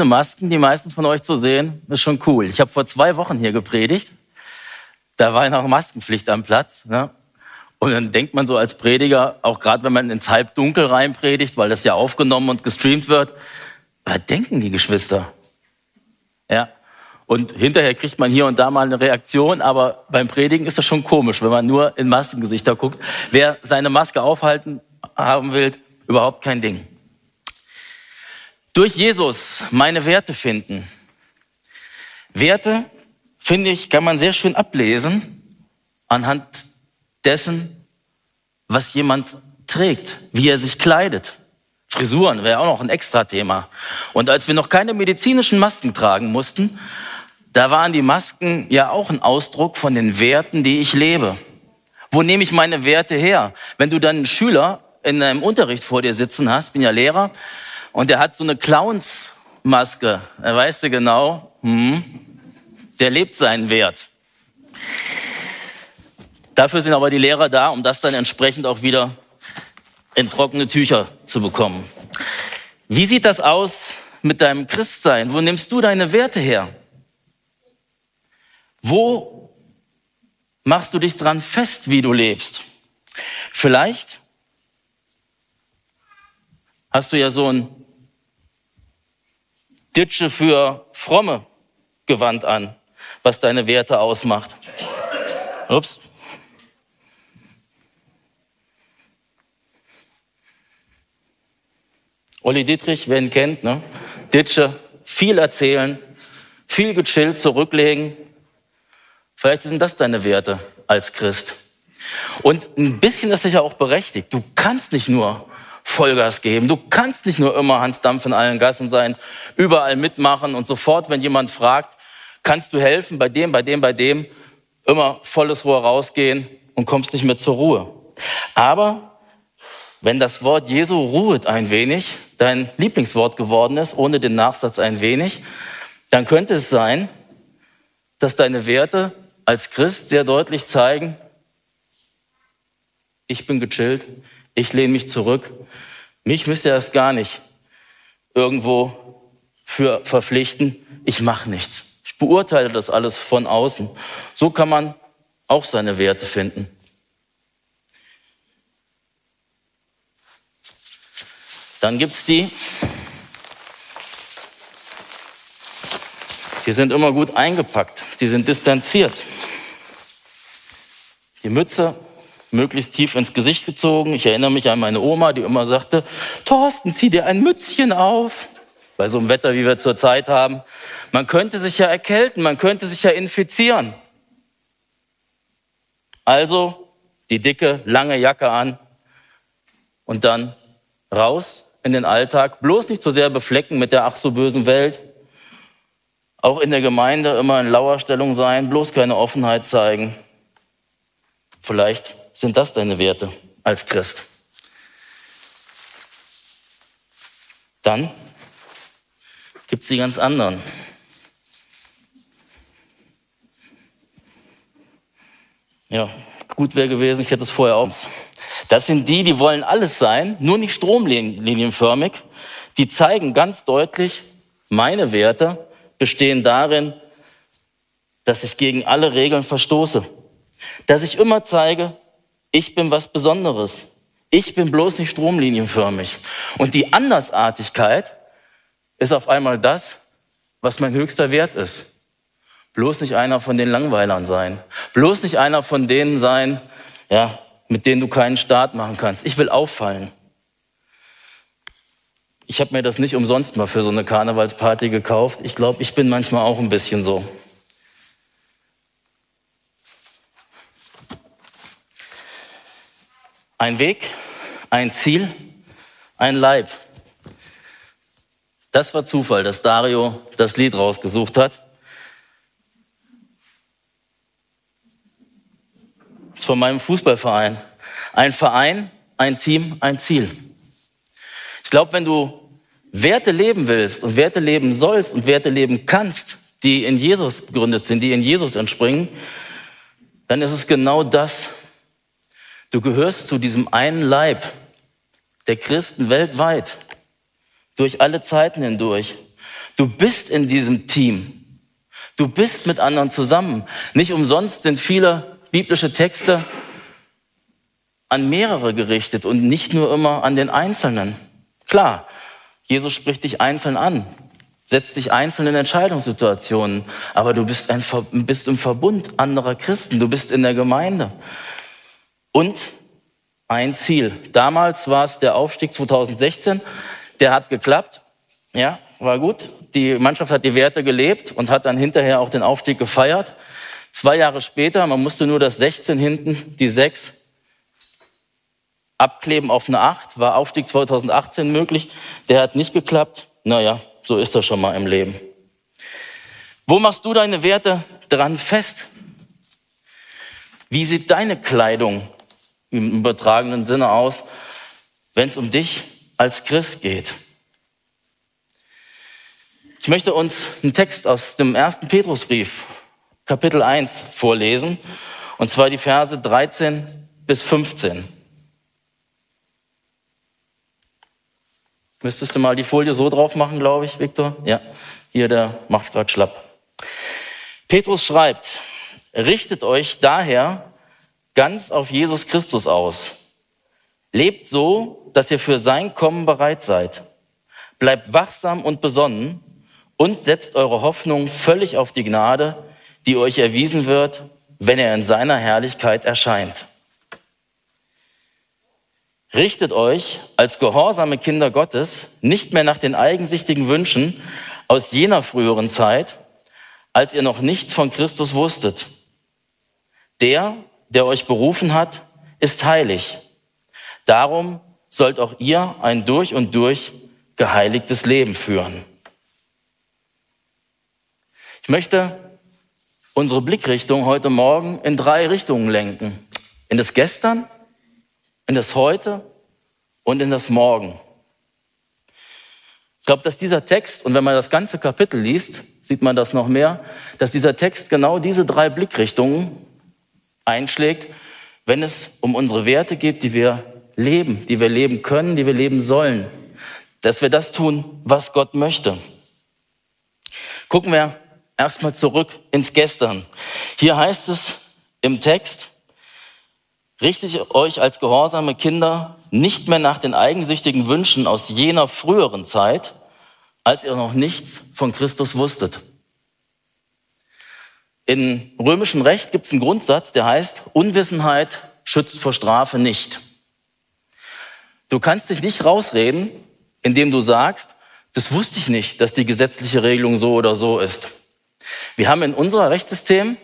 Ohne Masken die meisten von euch zu sehen, ist schon cool. Ich habe vor zwei Wochen hier gepredigt. Da war noch Maskenpflicht am Platz. Ne? Und dann denkt man so als Prediger, auch gerade wenn man ins Halbdunkel reinpredigt, weil das ja aufgenommen und gestreamt wird, was denken die Geschwister? Ja. Und hinterher kriegt man hier und da mal eine Reaktion, aber beim Predigen ist das schon komisch, wenn man nur in Maskengesichter guckt. Wer seine Maske aufhalten haben will, überhaupt kein Ding. Durch Jesus meine Werte finden. Werte, finde ich, kann man sehr schön ablesen anhand dessen, was jemand trägt, wie er sich kleidet. Frisuren wäre auch noch ein extra Thema. Und als wir noch keine medizinischen Masken tragen mussten, da waren die Masken ja auch ein Ausdruck von den Werten, die ich lebe. Wo nehme ich meine Werte her? Wenn du dann einen Schüler in einem Unterricht vor dir sitzen hast, bin ja Lehrer, und er hat so eine Clownsmaske. Er weiß genau, hm, der lebt seinen Wert. Dafür sind aber die Lehrer da, um das dann entsprechend auch wieder in trockene Tücher zu bekommen. Wie sieht das aus mit deinem Christsein? Wo nimmst du deine Werte her? Wo machst du dich dran fest, wie du lebst? Vielleicht hast du ja so ein Ditsche für fromme Gewand an, was deine Werte ausmacht. Ups. Olli Dietrich, wer ihn kennt, ne? Ditsche, viel erzählen, viel gechillt zurücklegen. Vielleicht sind das deine Werte als Christ. Und ein bisschen ist sicher auch berechtigt. Du kannst nicht nur Vollgas geben. Du kannst nicht nur immer Hans Dampf in allen Gassen sein, überall mitmachen und sofort, wenn jemand fragt, kannst du helfen bei dem, bei dem, bei dem, immer volles Rohr rausgehen und kommst nicht mehr zur Ruhe. Aber wenn das Wort Jesu ruhet ein wenig, dein Lieblingswort geworden ist, ohne den Nachsatz ein wenig, dann könnte es sein, dass deine Werte als Christ sehr deutlich zeigen, ich bin gechillt, ich lehne mich zurück. Mich müsst ihr erst gar nicht irgendwo für verpflichten. Ich mache nichts. Ich beurteile das alles von außen. So kann man auch seine Werte finden. Dann gibt's die, die sind immer gut eingepackt, die sind distanziert. Die Mütze möglichst tief ins Gesicht gezogen. Ich erinnere mich an meine Oma, die immer sagte, Thorsten, zieh dir ein Mützchen auf. Bei so einem Wetter, wie wir zurzeit haben. Man könnte sich ja erkälten, man könnte sich ja infizieren. Also die dicke, lange Jacke an und dann raus in den Alltag. Bloß nicht so sehr beflecken mit der ach so bösen Welt. Auch in der Gemeinde immer in Lauerstellung sein, bloß keine Offenheit zeigen. Vielleicht sind das deine Werte als Christ? Dann gibt es die ganz anderen. Ja, gut wäre gewesen, ich hätte es vorher auch. Das sind die, die wollen alles sein, nur nicht stromlinienförmig. Die zeigen ganz deutlich, meine Werte bestehen darin, dass ich gegen alle Regeln verstoße. Dass ich immer zeige, ich bin was Besonderes. Ich bin bloß nicht stromlinienförmig. Und die Andersartigkeit ist auf einmal das, was mein höchster Wert ist. Bloß nicht einer von den Langweilern sein. Bloß nicht einer von denen sein, ja, mit denen du keinen Start machen kannst. Ich will auffallen. Ich habe mir das nicht umsonst mal für so eine Karnevalsparty gekauft. Ich glaube, ich bin manchmal auch ein bisschen so. Ein Weg, ein Ziel, ein Leib. Das war Zufall, dass Dario das Lied rausgesucht hat. Das ist von meinem Fußballverein. Ein Verein, ein Team, ein Ziel. Ich glaube, wenn du Werte leben willst und Werte leben sollst und Werte leben kannst, die in Jesus gegründet sind, die in Jesus entspringen, dann ist es genau das. Du gehörst zu diesem einen Leib der Christen weltweit, durch alle Zeiten hindurch. Du bist in diesem Team. Du bist mit anderen zusammen. Nicht umsonst sind viele biblische Texte an mehrere gerichtet und nicht nur immer an den Einzelnen. Klar, Jesus spricht dich einzeln an, setzt dich einzeln in Entscheidungssituationen, aber du bist, ein, bist im Verbund anderer Christen, du bist in der Gemeinde. Und ein Ziel. Damals war es der Aufstieg 2016, der hat geklappt, ja, war gut. Die Mannschaft hat die Werte gelebt und hat dann hinterher auch den Aufstieg gefeiert. Zwei Jahre später, man musste nur das 16 hinten, die 6 abkleben auf eine 8, war Aufstieg 2018 möglich. Der hat nicht geklappt. Naja, so ist das schon mal im Leben. Wo machst du deine Werte dran fest? Wie sieht deine Kleidung im übertragenen Sinne aus, wenn es um dich als Christ geht? Ich möchte uns einen Text aus dem ersten Petrusbrief, Kapitel 1, vorlesen, und zwar die Verse 13 bis 15. Müsstest du mal die Folie so drauf machen, glaube ich, Viktor? Ja, hier, der macht gerade schlapp. Petrus schreibt, richtet euch daher ganz auf Jesus Christus aus. Lebt so, dass ihr für sein Kommen bereit seid. Bleibt wachsam und besonnen und setzt eure Hoffnung völlig auf die Gnade, die euch erwiesen wird, wenn er in seiner Herrlichkeit erscheint. Richtet euch als gehorsame Kinder Gottes nicht mehr nach den eigensichtigen Wünschen aus jener früheren Zeit, als ihr noch nichts von Christus wusstet. Der, der euch berufen hat, ist heilig. Darum sollt auch ihr ein durch und durch geheiligtes Leben führen. Ich möchte unsere Blickrichtung heute Morgen in drei Richtungen lenken. In das Gestern, in das Heute und in das Morgen. Ich glaube, dass dieser Text, und wenn man das ganze Kapitel liest, sieht man das noch mehr, dass dieser Text genau diese drei Blickrichtungen einschlägt, wenn es um unsere Werte geht, die wir leben, die wir leben können, die wir leben sollen. Dass wir das tun, was Gott möchte. Gucken wir erstmal zurück ins Gestern. Hier heißt es im Text, richtet euch als gehorsame Kinder nicht mehr nach den eigensüchtigen Wünschen aus jener früheren Zeit, als ihr noch nichts von Christus wusstet. In römischem Recht gibt es einen Grundsatz, der heißt, Unwissenheit schützt vor Strafe nicht. Du kannst dich nicht rausreden, indem du sagst, das wusste ich nicht, dass die gesetzliche Regelung so oder so ist. Wir haben in unser Rechtssystem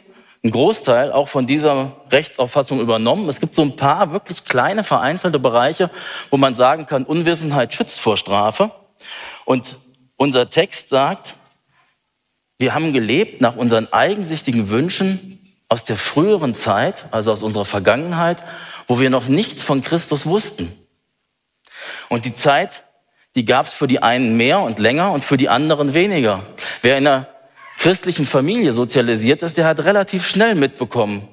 einen Großteil auch von dieser Rechtsauffassung übernommen. Es gibt so ein paar wirklich kleine vereinzelte Bereiche, wo man sagen kann, Unwissenheit schützt vor Strafe. Und unser Text sagt, wir haben gelebt nach unseren eigensichtigen Wünschen aus der früheren Zeit, also aus unserer Vergangenheit, wo wir noch nichts von Christus wussten. Und die Zeit, die gab es für die einen mehr und länger und für die anderen weniger. Wer in einer christlichen Familie sozialisiert ist, der hat relativ schnell mitbekommen,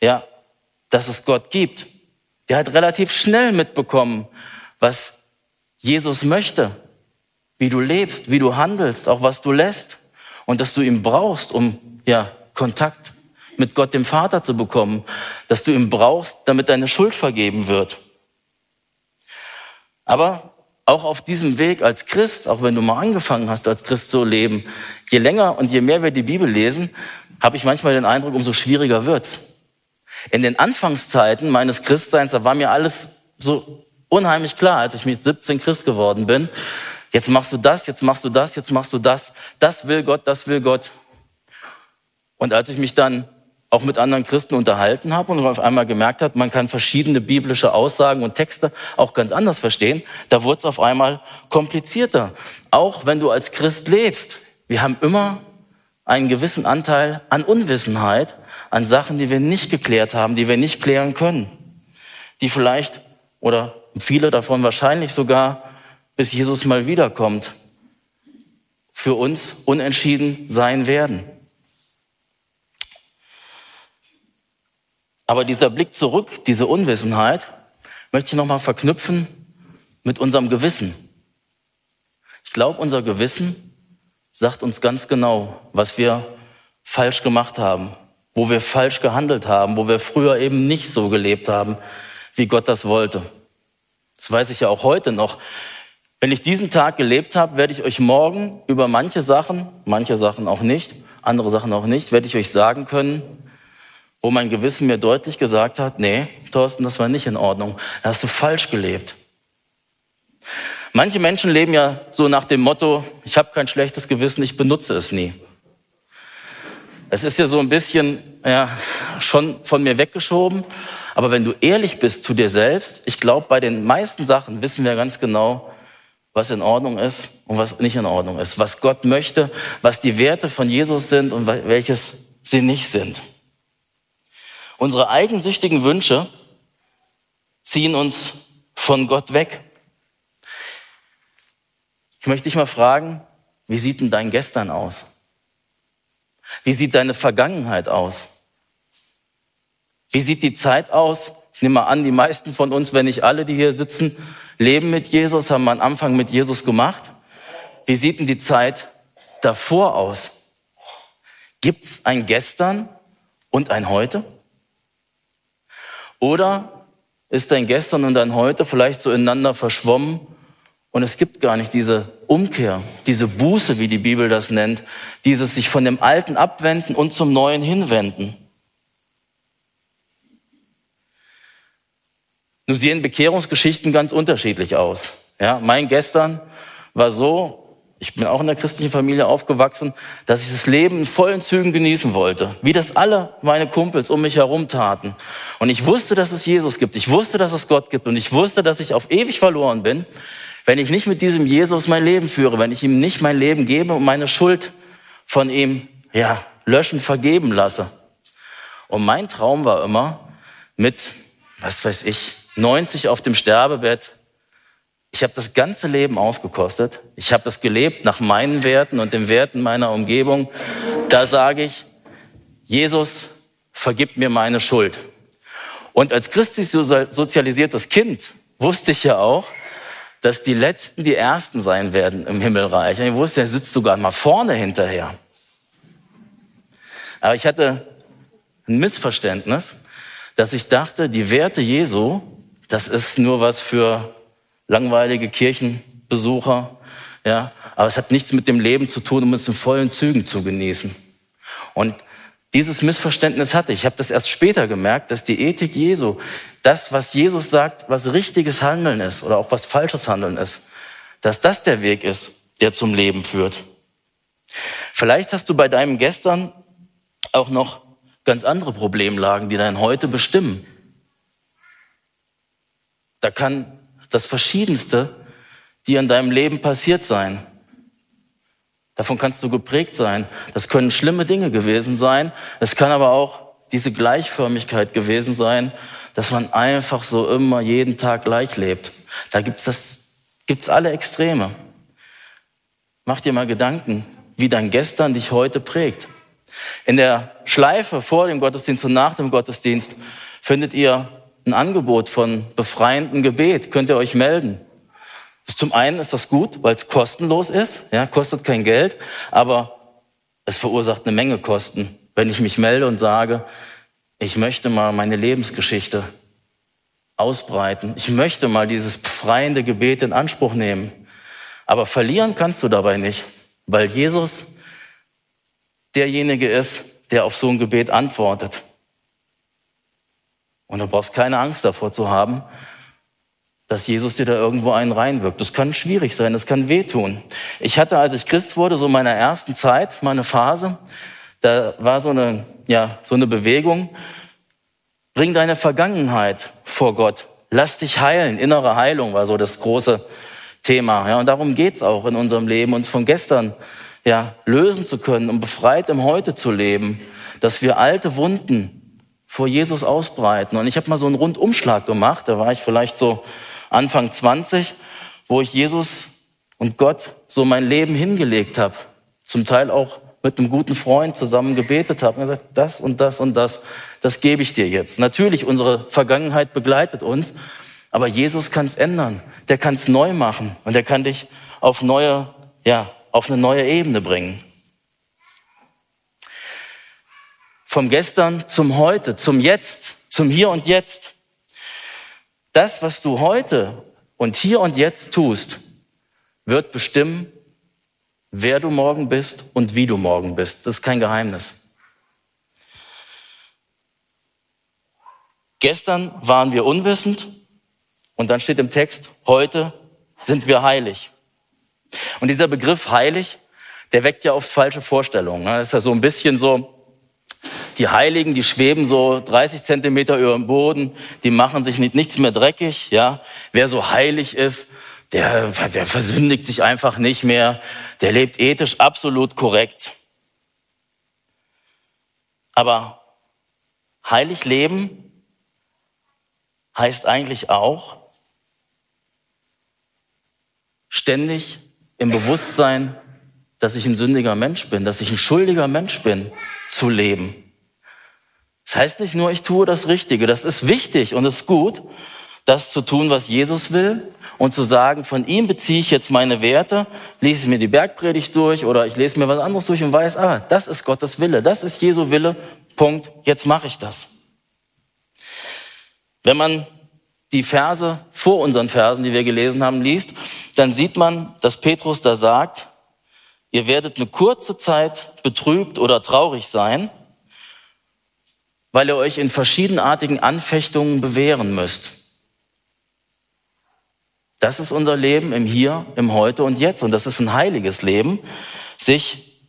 ja, dass es Gott gibt. Der hat relativ schnell mitbekommen, was Jesus möchte, wie du lebst, wie du handelst, auch was du lässt und dass du ihn brauchst, um ja Kontakt mit Gott dem Vater zu bekommen, dass du ihn brauchst, damit deine Schuld vergeben wird. Aber auch auf diesem Weg als Christ, auch wenn du mal angefangen hast, als Christ zu leben, je länger und je mehr wir die Bibel lesen, habe ich manchmal den Eindruck, umso schwieriger wird's. In den Anfangszeiten meines Christseins, da war mir alles so unheimlich klar, als ich mit 17 Christ geworden bin. Jetzt machst du das, jetzt machst du das, jetzt machst du das. Das will Gott, das will Gott. Und als ich mich dann auch mit anderen Christen unterhalten habe und auf einmal gemerkt hat, man kann verschiedene biblische Aussagen und Texte auch ganz anders verstehen, da wurde es auf einmal komplizierter. Auch wenn du als Christ lebst, wir haben immer einen gewissen Anteil an Unwissenheit, an Sachen, die wir nicht geklärt haben, die wir nicht klären können, die vielleicht oder viele davon wahrscheinlich sogar, bis Jesus mal wiederkommt, für uns unentschieden sein werden. Aber dieser Blick zurück, diese Unwissenheit, möchte ich nochmal verknüpfen mit unserem Gewissen. Ich glaube, unser Gewissen sagt uns ganz genau, was wir falsch gemacht haben, wo wir falsch gehandelt haben, wo wir früher eben nicht so gelebt haben, wie Gott das wollte. Das weiß ich ja auch heute noch. Wenn ich diesen Tag gelebt habe, werde ich euch morgen über manche Sachen, manche Sachen auch nicht, andere Sachen auch nicht, werde ich euch sagen können, wo mein Gewissen mir deutlich gesagt hat, nee, Thorsten, das war nicht in Ordnung. Da hast du falsch gelebt. Manche Menschen leben ja so nach dem Motto, ich habe kein schlechtes Gewissen, ich benutze es nie. Es ist ja so ein bisschen ja, schon von mir weggeschoben. Aber wenn du ehrlich bist zu dir selbst, ich glaube, bei den meisten Sachen wissen wir ganz genau, was in Ordnung ist und was nicht in Ordnung ist. Was Gott möchte, was die Werte von Jesus sind und welches sie nicht sind. Unsere eigensüchtigen Wünsche ziehen uns von Gott weg. Ich möchte dich mal fragen, wie sieht denn dein Gestern aus? Wie sieht deine Vergangenheit aus? Wie sieht die Zeit aus? Ich nehme mal an, die meisten von uns, wenn nicht alle, die hier sitzen, leben mit Jesus, haben einen Anfang mit Jesus gemacht. Wie sieht denn die Zeit davor aus? Gibt es ein Gestern und ein Heute? Oder ist dein Gestern und dein Heute vielleicht so ineinander verschwommen und es gibt gar nicht diese Umkehr, diese Buße, wie die Bibel das nennt, dieses sich von dem Alten abwenden und zum Neuen hinwenden. Nun sehen Bekehrungsgeschichten ganz unterschiedlich aus. Ja, mein Gestern war so, ich bin auch in der christlichen Familie aufgewachsen, dass ich das Leben in vollen Zügen genießen wollte, wie das alle meine Kumpels um mich herum taten. Und ich wusste, dass es Jesus gibt, ich wusste, dass es Gott gibt und ich wusste, dass ich auf ewig verloren bin, wenn ich nicht mit diesem Jesus mein Leben führe, wenn ich ihm nicht mein Leben gebe und meine Schuld von ihm ja, löschen, vergeben lasse. Und mein Traum war immer mit, was weiß ich, 90 auf dem Sterbebett ich habe das ganze Leben ausgekostet. Ich habe es gelebt nach meinen Werten und den Werten meiner Umgebung. Da sage ich, Jesus, vergib mir meine Schuld. Und als christlich sozialisiertes Kind wusste ich ja auch, dass die Letzten die Ersten sein werden im Himmelreich. ich wusste, er sitzt sogar mal vorne hinterher. Aber ich hatte ein Missverständnis, dass ich dachte, die Werte Jesu, das ist nur was für langweilige Kirchenbesucher, ja, aber es hat nichts mit dem Leben zu tun, um es in vollen Zügen zu genießen. Und dieses Missverständnis hatte ich. Ich habe das erst später gemerkt, dass die Ethik Jesu, das, was Jesus sagt, was richtiges Handeln ist oder auch was falsches Handeln ist, dass das der Weg ist, der zum Leben führt. Vielleicht hast du bei deinem Gestern auch noch ganz andere Problemlagen, die dein Heute bestimmen. Da kann das Verschiedenste, die in deinem Leben passiert sein. Davon kannst du geprägt sein. Das können schlimme Dinge gewesen sein. Es kann aber auch diese Gleichförmigkeit gewesen sein, dass man einfach so immer jeden Tag gleich lebt. Da gibt's das, gibt's alle Extreme. Mach dir mal Gedanken, wie dein Gestern dich heute prägt. In der Schleife vor dem Gottesdienst und nach dem Gottesdienst findet ihr ein Angebot von befreiendem Gebet, könnt ihr euch melden. Zum einen ist das gut, weil es kostenlos ist, ja, kostet kein Geld, aber es verursacht eine Menge Kosten, wenn ich mich melde und sage, ich möchte mal meine Lebensgeschichte ausbreiten. Ich möchte mal dieses befreiende Gebet in Anspruch nehmen. Aber verlieren kannst du dabei nicht, weil Jesus derjenige ist, der auf so ein Gebet antwortet. Und du brauchst keine Angst davor zu haben, dass Jesus dir da irgendwo einen reinwirkt. Das kann schwierig sein, das kann wehtun. Ich hatte, als ich Christ wurde, so in meiner ersten Zeit, meine Phase, Da war so eine, ja, so eine Bewegung. Bring deine Vergangenheit vor Gott. Lass dich heilen. Innere Heilung war so das große Thema. Ja, und darum geht's auch in unserem Leben, uns von gestern ja, lösen zu können und befreit im Heute zu leben, dass wir alte Wunden vor Jesus ausbreiten. Und ich habe mal so einen Rundumschlag gemacht, da war ich vielleicht so Anfang 20, wo ich Jesus und Gott so mein Leben hingelegt habe. Zum Teil auch mit einem guten Freund zusammen gebetet habe und gesagt, das und das und das, das gebe ich dir jetzt. Natürlich, unsere Vergangenheit begleitet uns, aber Jesus kann es ändern. Der kann es neu machen und der kann dich auf neue, ja, auf eine neue Ebene bringen. Vom Gestern zum Heute, zum Jetzt, zum Hier und Jetzt. Das, was du heute und hier und jetzt tust, wird bestimmen, wer du morgen bist und wie du morgen bist. Das ist kein Geheimnis. Gestern waren wir unwissend und dann steht im Text, heute sind wir heilig. Und dieser Begriff heilig, der weckt ja oft falsche Vorstellungen. Ne? Das ist ja so ein bisschen so, die Heiligen, die schweben so 30 Zentimeter über dem Boden, die machen sich nicht, nichts mehr dreckig. Ja, Wer so heilig ist, der, der versündigt sich einfach nicht mehr, der lebt ethisch absolut korrekt. Aber heilig leben heißt eigentlich auch, ständig im Bewusstsein, dass ich ein sündiger Mensch bin, dass ich ein schuldiger Mensch bin, zu leben. Das heißt nicht nur, ich tue das Richtige. Das ist wichtig und ist gut, das zu tun, was Jesus will und zu sagen, von ihm beziehe ich jetzt meine Werte, lese ich mir die Bergpredigt durch oder ich lese mir was anderes durch und weiß, ah, das ist Gottes Wille, das ist Jesu Wille, Punkt, jetzt mache ich das. Wenn man die Verse vor unseren Versen, die wir gelesen haben, liest, dann sieht man, dass Petrus da sagt, ihr werdet eine kurze Zeit betrübt oder traurig sein, weil ihr euch in verschiedenartigen Anfechtungen bewähren müsst. Das ist unser Leben im Hier, im Heute und Jetzt. Und das ist ein heiliges Leben, sich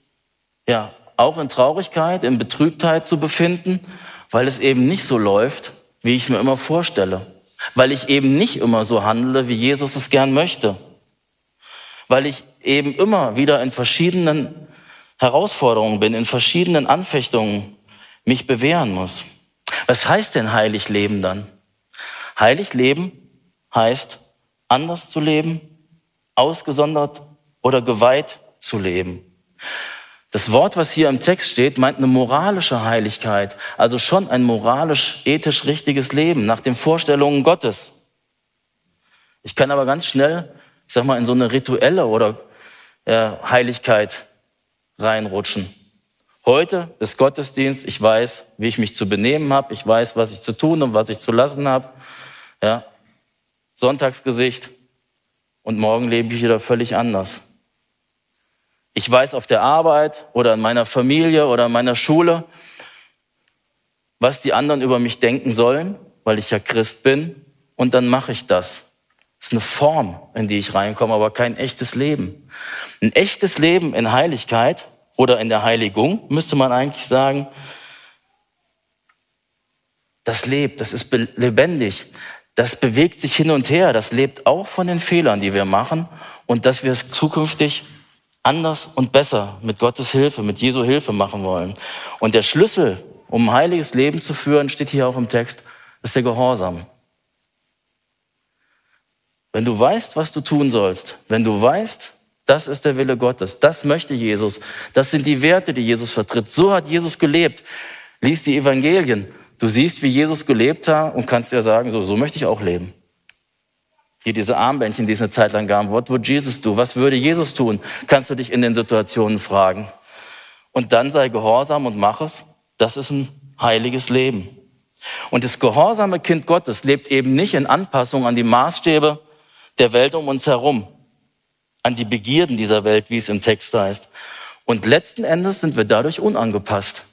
ja auch in Traurigkeit, in Betrübtheit zu befinden, weil es eben nicht so läuft, wie ich mir immer vorstelle weil ich eben nicht immer so handle, wie Jesus es gern möchte, weil ich eben immer wieder in verschiedenen Herausforderungen bin, in verschiedenen Anfechtungen mich bewähren muss. Was heißt denn heilig leben dann? Heilig leben heißt anders zu leben, ausgesondert oder geweiht zu leben. Das Wort, was hier im Text steht, meint eine moralische Heiligkeit, also schon ein moralisch, ethisch richtiges Leben nach den Vorstellungen Gottes. Ich kann aber ganz schnell, ich sag mal, in so eine rituelle oder äh, Heiligkeit reinrutschen. Heute ist Gottesdienst, ich weiß, wie ich mich zu benehmen habe, ich weiß, was ich zu tun und was ich zu lassen habe. Ja. Sonntagsgesicht und morgen lebe ich wieder völlig anders. Ich weiß auf der Arbeit oder in meiner Familie oder in meiner Schule, was die anderen über mich denken sollen, weil ich ja Christ bin, und dann mache ich das. Das ist eine Form, in die ich reinkomme, aber kein echtes Leben. Ein echtes Leben in Heiligkeit oder in der Heiligung, müsste man eigentlich sagen, das lebt, das ist lebendig, das bewegt sich hin und her, das lebt auch von den Fehlern, die wir machen und dass wir es zukünftig anders und besser mit Gottes Hilfe, mit Jesu Hilfe machen wollen. Und der Schlüssel, um ein heiliges Leben zu führen, steht hier auch im Text, ist der Gehorsam. Wenn du weißt, was du tun sollst, wenn du weißt, das ist der Wille Gottes, das möchte Jesus, das sind die Werte, die Jesus vertritt. So hat Jesus gelebt. Lies die Evangelien. Du siehst, wie Jesus gelebt hat und kannst dir sagen, so, so möchte ich auch leben. Hier diese Armbändchen, die es eine Zeit lang gab. What would Jesus do? Was würde Jesus tun? Kannst du dich in den Situationen fragen. Und dann sei gehorsam und mach es. Das ist ein heiliges Leben. Und das gehorsame Kind Gottes lebt eben nicht in Anpassung an die Maßstäbe der Welt um uns herum, an die Begierden dieser Welt, wie es im Text heißt. Und letzten Endes sind wir dadurch unangepasst,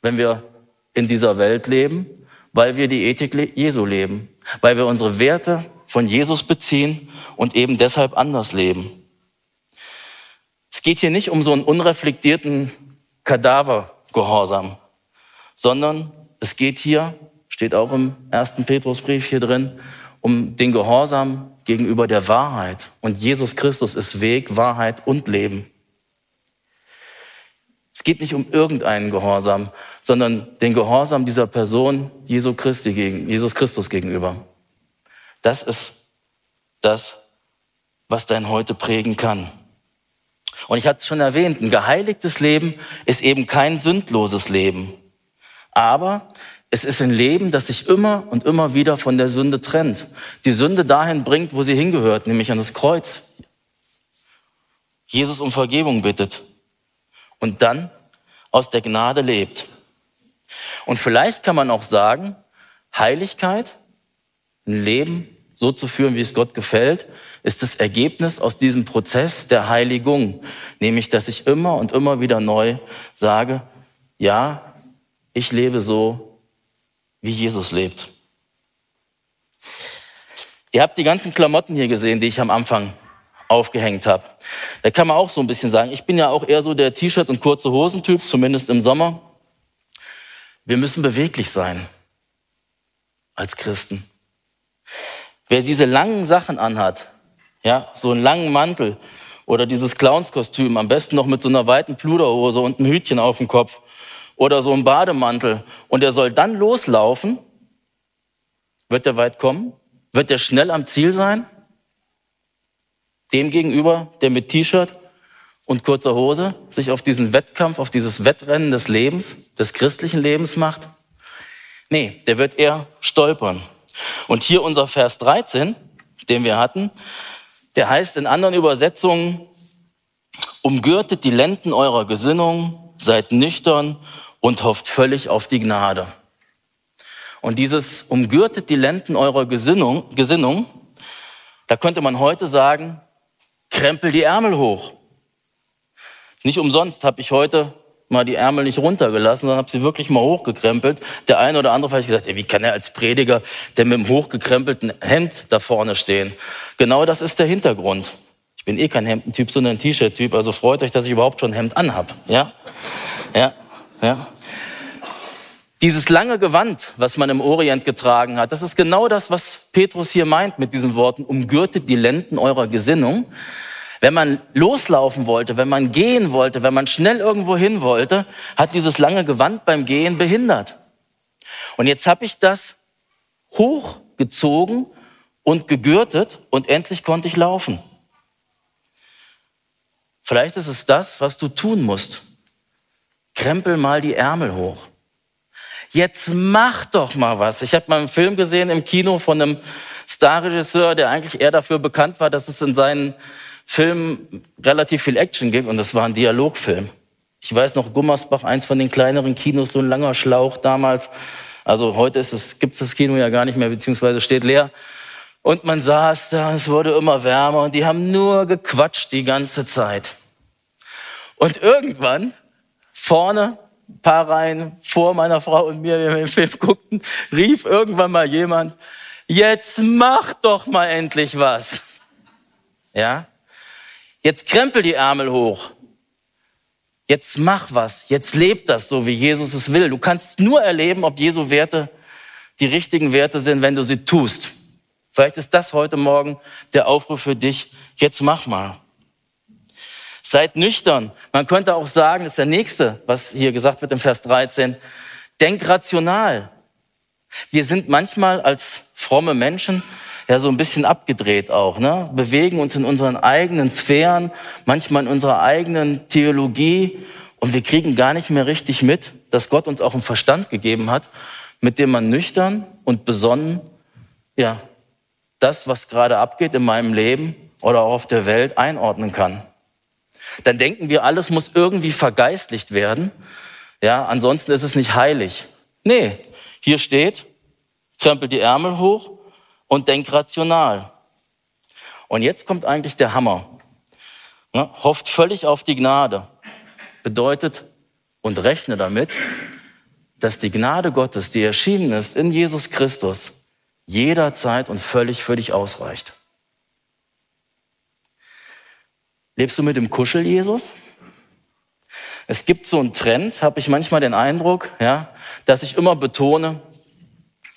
wenn wir in dieser Welt leben, weil wir die Ethik Jesu leben, weil wir unsere Werte von Jesus beziehen und eben deshalb anders leben. Es geht hier nicht um so einen unreflektierten Kadavergehorsam, sondern es geht hier, steht auch im ersten Petrusbrief hier drin, um den Gehorsam gegenüber der Wahrheit. Und Jesus Christus ist Weg, Wahrheit und Leben. Es geht nicht um irgendeinen Gehorsam, sondern den Gehorsam dieser Person Jesu Christi gegen, Jesus Christus gegenüber. Das ist das, was dein Heute prägen kann. Und ich hatte es schon erwähnt, ein geheiligtes Leben ist eben kein sündloses Leben. Aber es ist ein Leben, das sich immer und immer wieder von der Sünde trennt. Die Sünde dahin bringt, wo sie hingehört, nämlich an das Kreuz. Jesus um Vergebung bittet und dann aus der Gnade lebt. Und vielleicht kann man auch sagen, Heiligkeit, ein Leben so zu führen, wie es Gott gefällt, ist das Ergebnis aus diesem Prozess der Heiligung, nämlich dass ich immer und immer wieder neu sage, ja, ich lebe so, wie Jesus lebt. Ihr habt die ganzen Klamotten hier gesehen, die ich am Anfang aufgehängt habe. Da kann man auch so ein bisschen sagen, ich bin ja auch eher so der T-Shirt- und kurze Hosentyp, zumindest im Sommer. Wir müssen beweglich sein als Christen. Wer diese langen Sachen anhat, ja, so einen langen Mantel oder dieses Clownskostüm, am besten noch mit so einer weiten Pluderhose und einem Hütchen auf dem Kopf oder so einem Bademantel und er soll dann loslaufen, wird er weit kommen? Wird er schnell am Ziel sein? dem gegenüber, der mit T-Shirt und kurzer Hose sich auf diesen Wettkampf, auf dieses Wettrennen des Lebens, des christlichen Lebens macht? Nee, der wird eher stolpern. Und hier unser Vers 13, den wir hatten, der heißt in anderen Übersetzungen, umgürtet die Lenden eurer Gesinnung, seid nüchtern und hofft völlig auf die Gnade. Und dieses umgürtet die Lenden eurer Gesinnung, Gesinnung, da könnte man heute sagen, krempel die Ärmel hoch. Nicht umsonst habe ich heute mal die Ärmel nicht runtergelassen, sondern habe sie wirklich mal hochgekrempelt. Der eine oder andere vielleicht gesagt, ey, wie kann er als Prediger denn mit dem hochgekrempelten Hemd da vorne stehen? Genau das ist der Hintergrund. Ich bin eh kein Hemdentyp, sondern ein T-Shirt-Typ, also freut euch, dass ich überhaupt schon ein Hemd anhab. Ja? Ja? Ja? Dieses lange Gewand, was man im Orient getragen hat, das ist genau das, was Petrus hier meint mit diesen Worten, umgürtet die Lenden eurer Gesinnung. Wenn man loslaufen wollte, wenn man gehen wollte, wenn man schnell irgendwo hin wollte, hat dieses lange Gewand beim Gehen behindert. Und jetzt habe ich das hochgezogen und gegürtet und endlich konnte ich laufen. Vielleicht ist es das, was du tun musst. Krempel mal die Ärmel hoch. Jetzt mach doch mal was. Ich habe mal einen Film gesehen im Kino von einem Starregisseur, der eigentlich eher dafür bekannt war, dass es in seinen Filmen relativ viel Action gibt und das war ein Dialogfilm. Ich weiß noch, Gummersbach, eins von den kleineren Kinos, so ein langer Schlauch damals. Also heute gibt es das Kino ja gar nicht mehr, beziehungsweise steht leer. Und man saß da, es wurde immer wärmer und die haben nur gequatscht die ganze Zeit. Und irgendwann, vorne paar Reihen vor meiner Frau und mir, wie wir den Film guckten, rief irgendwann mal jemand, jetzt mach doch mal endlich was. Ja? Jetzt krempel die Ärmel hoch. Jetzt mach was. Jetzt lebt das so, wie Jesus es will. Du kannst nur erleben, ob Jesu Werte die richtigen Werte sind, wenn du sie tust. Vielleicht ist das heute Morgen der Aufruf für dich. Jetzt mach mal. Seid nüchtern. Man könnte auch sagen, das ist der nächste, was hier gesagt wird im Vers 13. Denk rational. Wir sind manchmal als fromme Menschen ja so ein bisschen abgedreht auch, ne? bewegen uns in unseren eigenen Sphären, manchmal in unserer eigenen Theologie und wir kriegen gar nicht mehr richtig mit, dass Gott uns auch einen Verstand gegeben hat, mit dem man nüchtern und besonnen, ja, das, was gerade abgeht in meinem Leben oder auch auf der Welt einordnen kann dann denken wir, alles muss irgendwie vergeistlicht werden. Ja, ansonsten ist es nicht heilig. Nee, hier steht, krempel die Ärmel hoch und denk rational. Und jetzt kommt eigentlich der Hammer. Ja, hofft völlig auf die Gnade. Bedeutet und rechne damit, dass die Gnade Gottes, die erschienen ist in Jesus Christus, jederzeit und völlig für dich ausreicht. Lebst du mit dem Kuschel-Jesus? Es gibt so einen Trend, habe ich manchmal den Eindruck, ja, dass ich immer betone,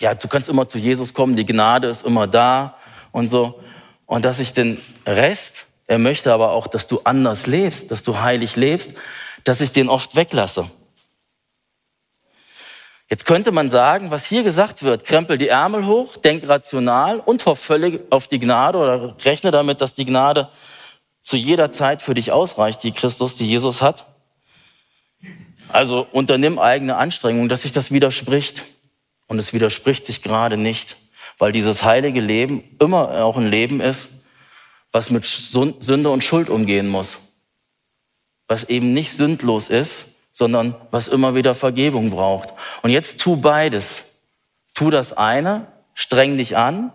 ja, du kannst immer zu Jesus kommen, die Gnade ist immer da und so. Und dass ich den Rest, er möchte aber auch, dass du anders lebst, dass du heilig lebst, dass ich den oft weglasse. Jetzt könnte man sagen, was hier gesagt wird, krempel die Ärmel hoch, denk rational und hoff völlig auf die Gnade oder rechne damit, dass die Gnade zu jeder Zeit für dich ausreicht, die Christus, die Jesus hat. Also unternimm eigene Anstrengungen, dass sich das widerspricht. Und es widerspricht sich gerade nicht, weil dieses heilige Leben immer auch ein Leben ist, was mit Sünde und Schuld umgehen muss. Was eben nicht sündlos ist, sondern was immer wieder Vergebung braucht. Und jetzt tu beides. Tu das eine, streng dich an,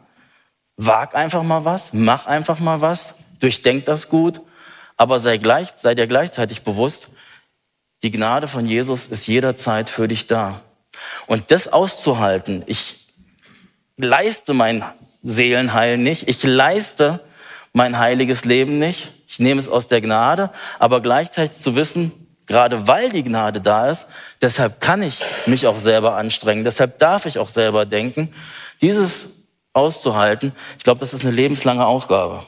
wag einfach mal was, mach einfach mal was, durchdenk das gut, aber sei, gleich, sei dir gleichzeitig bewusst, die Gnade von Jesus ist jederzeit für dich da. Und das auszuhalten, ich leiste mein Seelenheil nicht, ich leiste mein heiliges Leben nicht, ich nehme es aus der Gnade, aber gleichzeitig zu wissen, Gerade weil die Gnade da ist, deshalb kann ich mich auch selber anstrengen, deshalb darf ich auch selber denken. Dieses auszuhalten, ich glaube, das ist eine lebenslange Aufgabe.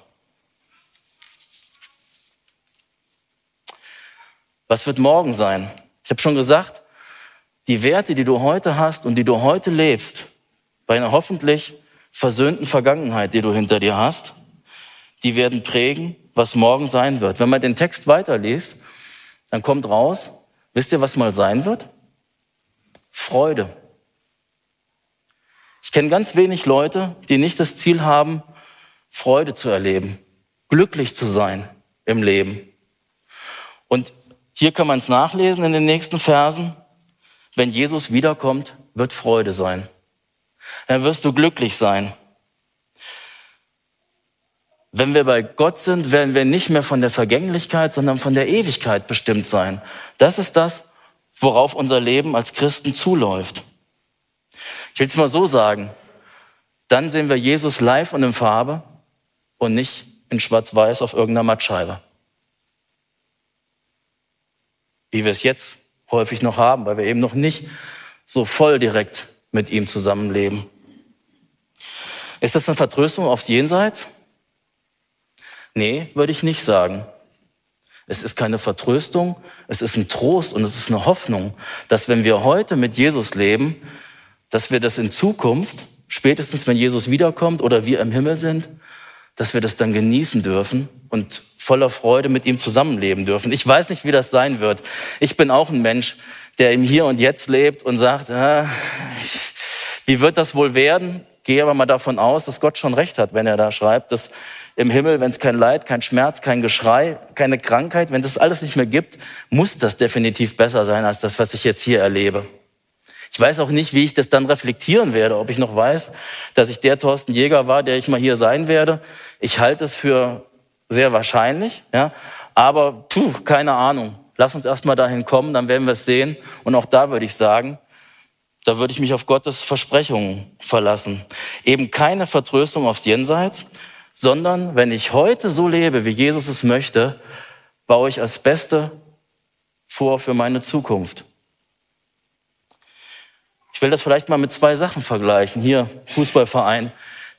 Was wird morgen sein? Ich habe schon gesagt, die Werte, die du heute hast und die du heute lebst, bei einer hoffentlich versöhnten Vergangenheit, die du hinter dir hast, die werden prägen, was morgen sein wird. Wenn man den Text weiterliest, dann kommt raus, wisst ihr, was mal sein wird? Freude. Ich kenne ganz wenig Leute, die nicht das Ziel haben, Freude zu erleben, glücklich zu sein im Leben. Und hier kann man es nachlesen in den nächsten Versen. Wenn Jesus wiederkommt, wird Freude sein. Dann wirst du glücklich sein. Wenn wir bei Gott sind, werden wir nicht mehr von der Vergänglichkeit, sondern von der Ewigkeit bestimmt sein. Das ist das, worauf unser Leben als Christen zuläuft. Ich will es mal so sagen. Dann sehen wir Jesus live und in Farbe und nicht in Schwarz-Weiß auf irgendeiner Mattscheibe. Wie wir es jetzt häufig noch haben, weil wir eben noch nicht so voll direkt mit ihm zusammenleben. Ist das eine Vertröstung aufs Jenseits? Nee, würde ich nicht sagen. Es ist keine Vertröstung, es ist ein Trost und es ist eine Hoffnung, dass wenn wir heute mit Jesus leben, dass wir das in Zukunft, spätestens wenn Jesus wiederkommt oder wir im Himmel sind, dass wir das dann genießen dürfen und voller Freude mit ihm zusammenleben dürfen. Ich weiß nicht, wie das sein wird. Ich bin auch ein Mensch, der im Hier und Jetzt lebt und sagt, ah, wie wird das wohl werden? Gehe aber mal davon aus, dass Gott schon recht hat, wenn er da schreibt, dass im Himmel, wenn es kein Leid, kein Schmerz, kein Geschrei, keine Krankheit, wenn das alles nicht mehr gibt, muss das definitiv besser sein als das, was ich jetzt hier erlebe. Ich weiß auch nicht, wie ich das dann reflektieren werde, ob ich noch weiß, dass ich der Thorsten Jäger war, der ich mal hier sein werde. Ich halte es für sehr wahrscheinlich, ja, aber puh, keine Ahnung. Lass uns erst mal dahin kommen, dann werden wir es sehen. Und auch da würde ich sagen, da würde ich mich auf Gottes Versprechungen verlassen. Eben keine Vertröstung aufs Jenseits, sondern wenn ich heute so lebe, wie Jesus es möchte, baue ich als Beste vor für meine Zukunft. Ich will das vielleicht mal mit zwei Sachen vergleichen. Hier, Fußballverein,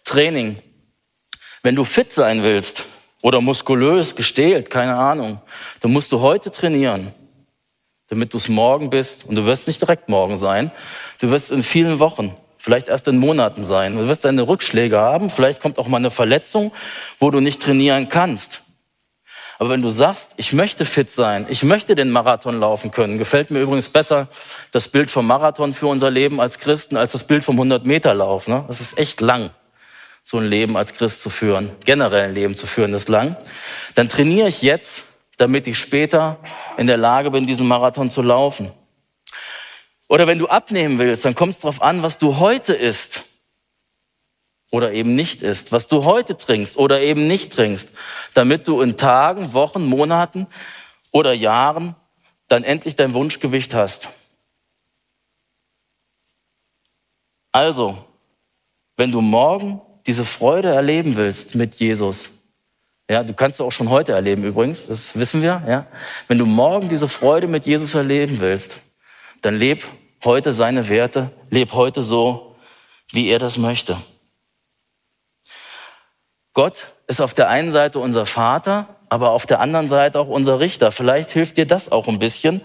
Training. Wenn du fit sein willst oder muskulös, gestählt, keine Ahnung, dann musst du heute trainieren, damit du es morgen bist. Und du wirst nicht direkt morgen sein. Du wirst in vielen Wochen vielleicht erst in Monaten sein. Du wirst deine Rückschläge haben, vielleicht kommt auch mal eine Verletzung, wo du nicht trainieren kannst. Aber wenn du sagst, ich möchte fit sein, ich möchte den Marathon laufen können, gefällt mir übrigens besser das Bild vom Marathon für unser Leben als Christen als das Bild vom 100-Meter-Lauf. Ne? Das ist echt lang, so ein Leben als Christ zu führen. Generell ein Leben zu führen ist lang. Dann trainiere ich jetzt, damit ich später in der Lage bin, diesen Marathon zu laufen. Oder wenn du abnehmen willst, dann kommt es darauf an, was du heute isst oder eben nicht isst, was du heute trinkst oder eben nicht trinkst, damit du in Tagen, Wochen, Monaten oder Jahren dann endlich dein Wunschgewicht hast. Also, wenn du morgen diese Freude erleben willst mit Jesus, Ja, du kannst es auch schon heute erleben übrigens, das wissen wir. Ja, wenn du morgen diese Freude mit Jesus erleben willst, dann leb heute seine Werte, leb heute so, wie er das möchte. Gott ist auf der einen Seite unser Vater, aber auf der anderen Seite auch unser Richter. Vielleicht hilft dir das auch ein bisschen.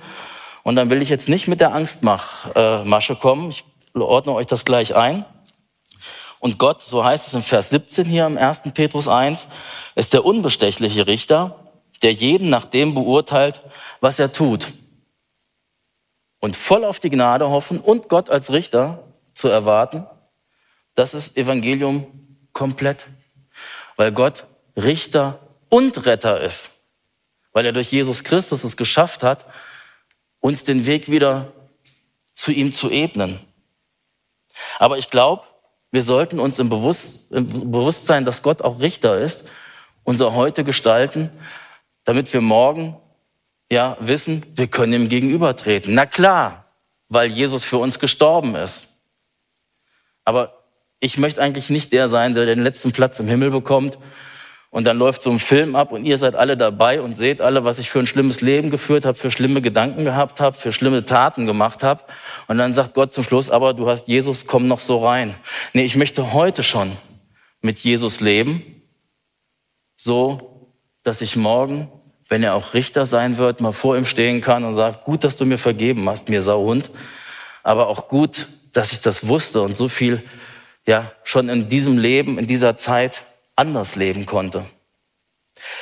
Und dann will ich jetzt nicht mit der Angstmasche kommen. Ich ordne euch das gleich ein. Und Gott, so heißt es im Vers 17 hier im 1. Petrus 1, ist der unbestechliche Richter, der jeden nach dem beurteilt, was er tut. Und voll auf die Gnade hoffen und Gott als Richter zu erwarten, das ist Evangelium komplett. Weil Gott Richter und Retter ist. Weil er durch Jesus Christus es geschafft hat, uns den Weg wieder zu ihm zu ebnen. Aber ich glaube, wir sollten uns im, Bewusst, im Bewusstsein, dass Gott auch Richter ist, unser Heute gestalten, damit wir morgen ja wissen, wir können ihm gegenübertreten. Na klar, weil Jesus für uns gestorben ist. Aber ich möchte eigentlich nicht der sein, der den letzten Platz im Himmel bekommt und dann läuft so ein Film ab und ihr seid alle dabei und seht alle, was ich für ein schlimmes Leben geführt habe, für schlimme Gedanken gehabt habe, für schlimme Taten gemacht habe. Und dann sagt Gott zum Schluss, aber du hast Jesus, komm noch so rein. Nee, ich möchte heute schon mit Jesus leben, so dass ich morgen, wenn er auch Richter sein wird, mal vor ihm stehen kann und sagt, gut, dass du mir vergeben hast, mir Sauhund, aber auch gut, dass ich das wusste und so viel ja schon in diesem Leben, in dieser Zeit anders leben konnte.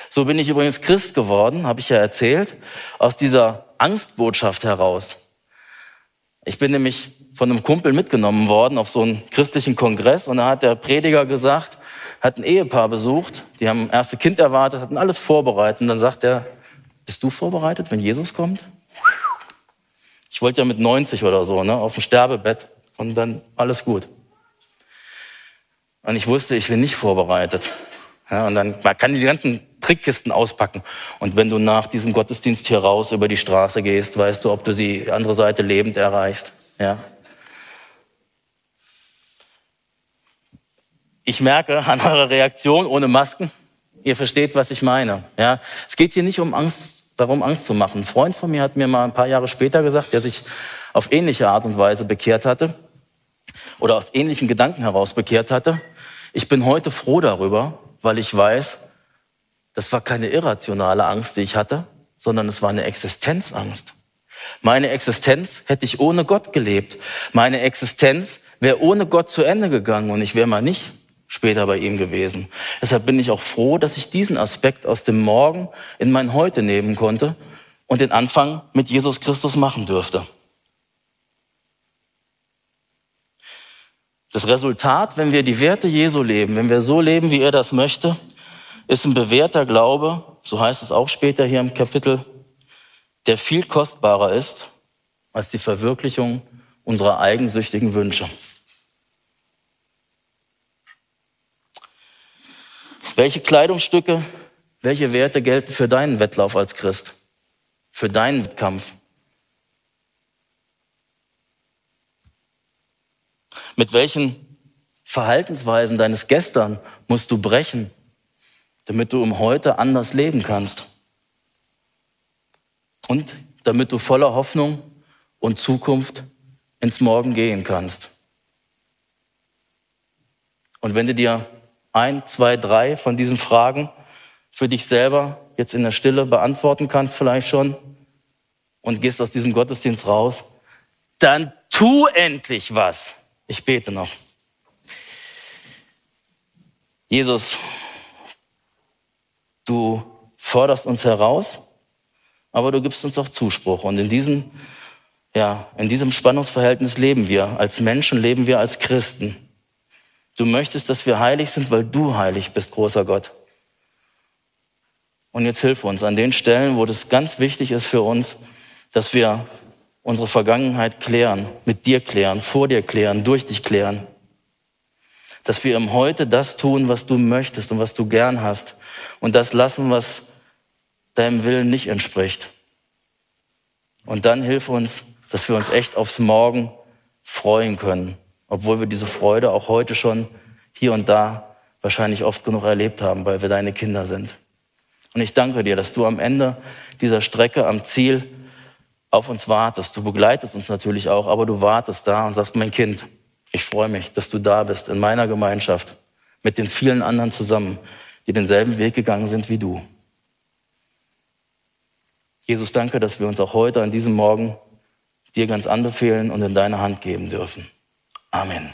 So bin ich übrigens Christ geworden, habe ich ja erzählt, aus dieser Angstbotschaft heraus. Ich bin nämlich von einem Kumpel mitgenommen worden auf so einen christlichen Kongress und da hat der Prediger gesagt, hat ein Ehepaar besucht, die haben erste Kind erwartet, hatten alles vorbereitet und dann sagt er, bist du vorbereitet, wenn Jesus kommt? Ich wollte ja mit 90 oder so, ne, auf dem Sterbebett und dann alles gut. Und ich wusste, ich bin nicht vorbereitet. Ja, und dann man kann die ganzen Trickkisten auspacken. Und wenn du nach diesem Gottesdienst hier raus über die Straße gehst, weißt du, ob du die andere Seite lebend erreichst. Ja. Ich merke an eurer Reaktion ohne Masken, ihr versteht, was ich meine. Ja. Es geht hier nicht um Angst, darum Angst zu machen. Ein Freund von mir hat mir mal ein paar Jahre später gesagt, der sich auf ähnliche Art und Weise bekehrt hatte oder aus ähnlichen Gedanken heraus bekehrt hatte. Ich bin heute froh darüber, weil ich weiß, das war keine irrationale Angst, die ich hatte, sondern es war eine Existenzangst. Meine Existenz hätte ich ohne Gott gelebt. Meine Existenz wäre ohne Gott zu Ende gegangen und ich wäre mal nicht später bei ihm gewesen. Deshalb bin ich auch froh, dass ich diesen Aspekt aus dem Morgen in mein Heute nehmen konnte und den Anfang mit Jesus Christus machen dürfte. Das Resultat, wenn wir die Werte Jesu leben, wenn wir so leben, wie er das möchte, ist ein bewährter Glaube, so heißt es auch später hier im Kapitel, der viel kostbarer ist als die Verwirklichung unserer eigensüchtigen Wünsche. Welche Kleidungsstücke, welche Werte gelten für deinen Wettlauf als Christ, für deinen Wettkampf? Mit welchen Verhaltensweisen deines Gestern musst du brechen, damit du im Heute anders leben kannst? Und damit du voller Hoffnung und Zukunft ins Morgen gehen kannst. Und wenn du dir ein, zwei, drei von diesen Fragen für dich selber jetzt in der Stille beantworten kannst, vielleicht schon, und gehst aus diesem Gottesdienst raus, dann tu endlich was. Ich bete noch. Jesus, du forderst uns heraus, aber du gibst uns auch Zuspruch. Und in diesem, ja, in diesem Spannungsverhältnis leben wir. Als Menschen leben wir als Christen. Du möchtest, dass wir heilig sind, weil du heilig bist, großer Gott. Und jetzt hilf uns an den Stellen, wo das ganz wichtig ist für uns, dass wir unsere Vergangenheit klären, mit dir klären, vor dir klären, durch dich klären. Dass wir im Heute das tun, was du möchtest und was du gern hast und das lassen, was deinem Willen nicht entspricht. Und dann hilf uns, dass wir uns echt aufs Morgen freuen können, obwohl wir diese Freude auch heute schon hier und da wahrscheinlich oft genug erlebt haben, weil wir deine Kinder sind. Und ich danke dir, dass du am Ende dieser Strecke, am Ziel auf uns wartest. Du begleitest uns natürlich auch, aber du wartest da und sagst, mein Kind, ich freue mich, dass du da bist in meiner Gemeinschaft mit den vielen anderen zusammen, die denselben Weg gegangen sind wie du. Jesus, danke, dass wir uns auch heute an diesem Morgen dir ganz anbefehlen und in deine Hand geben dürfen. Amen.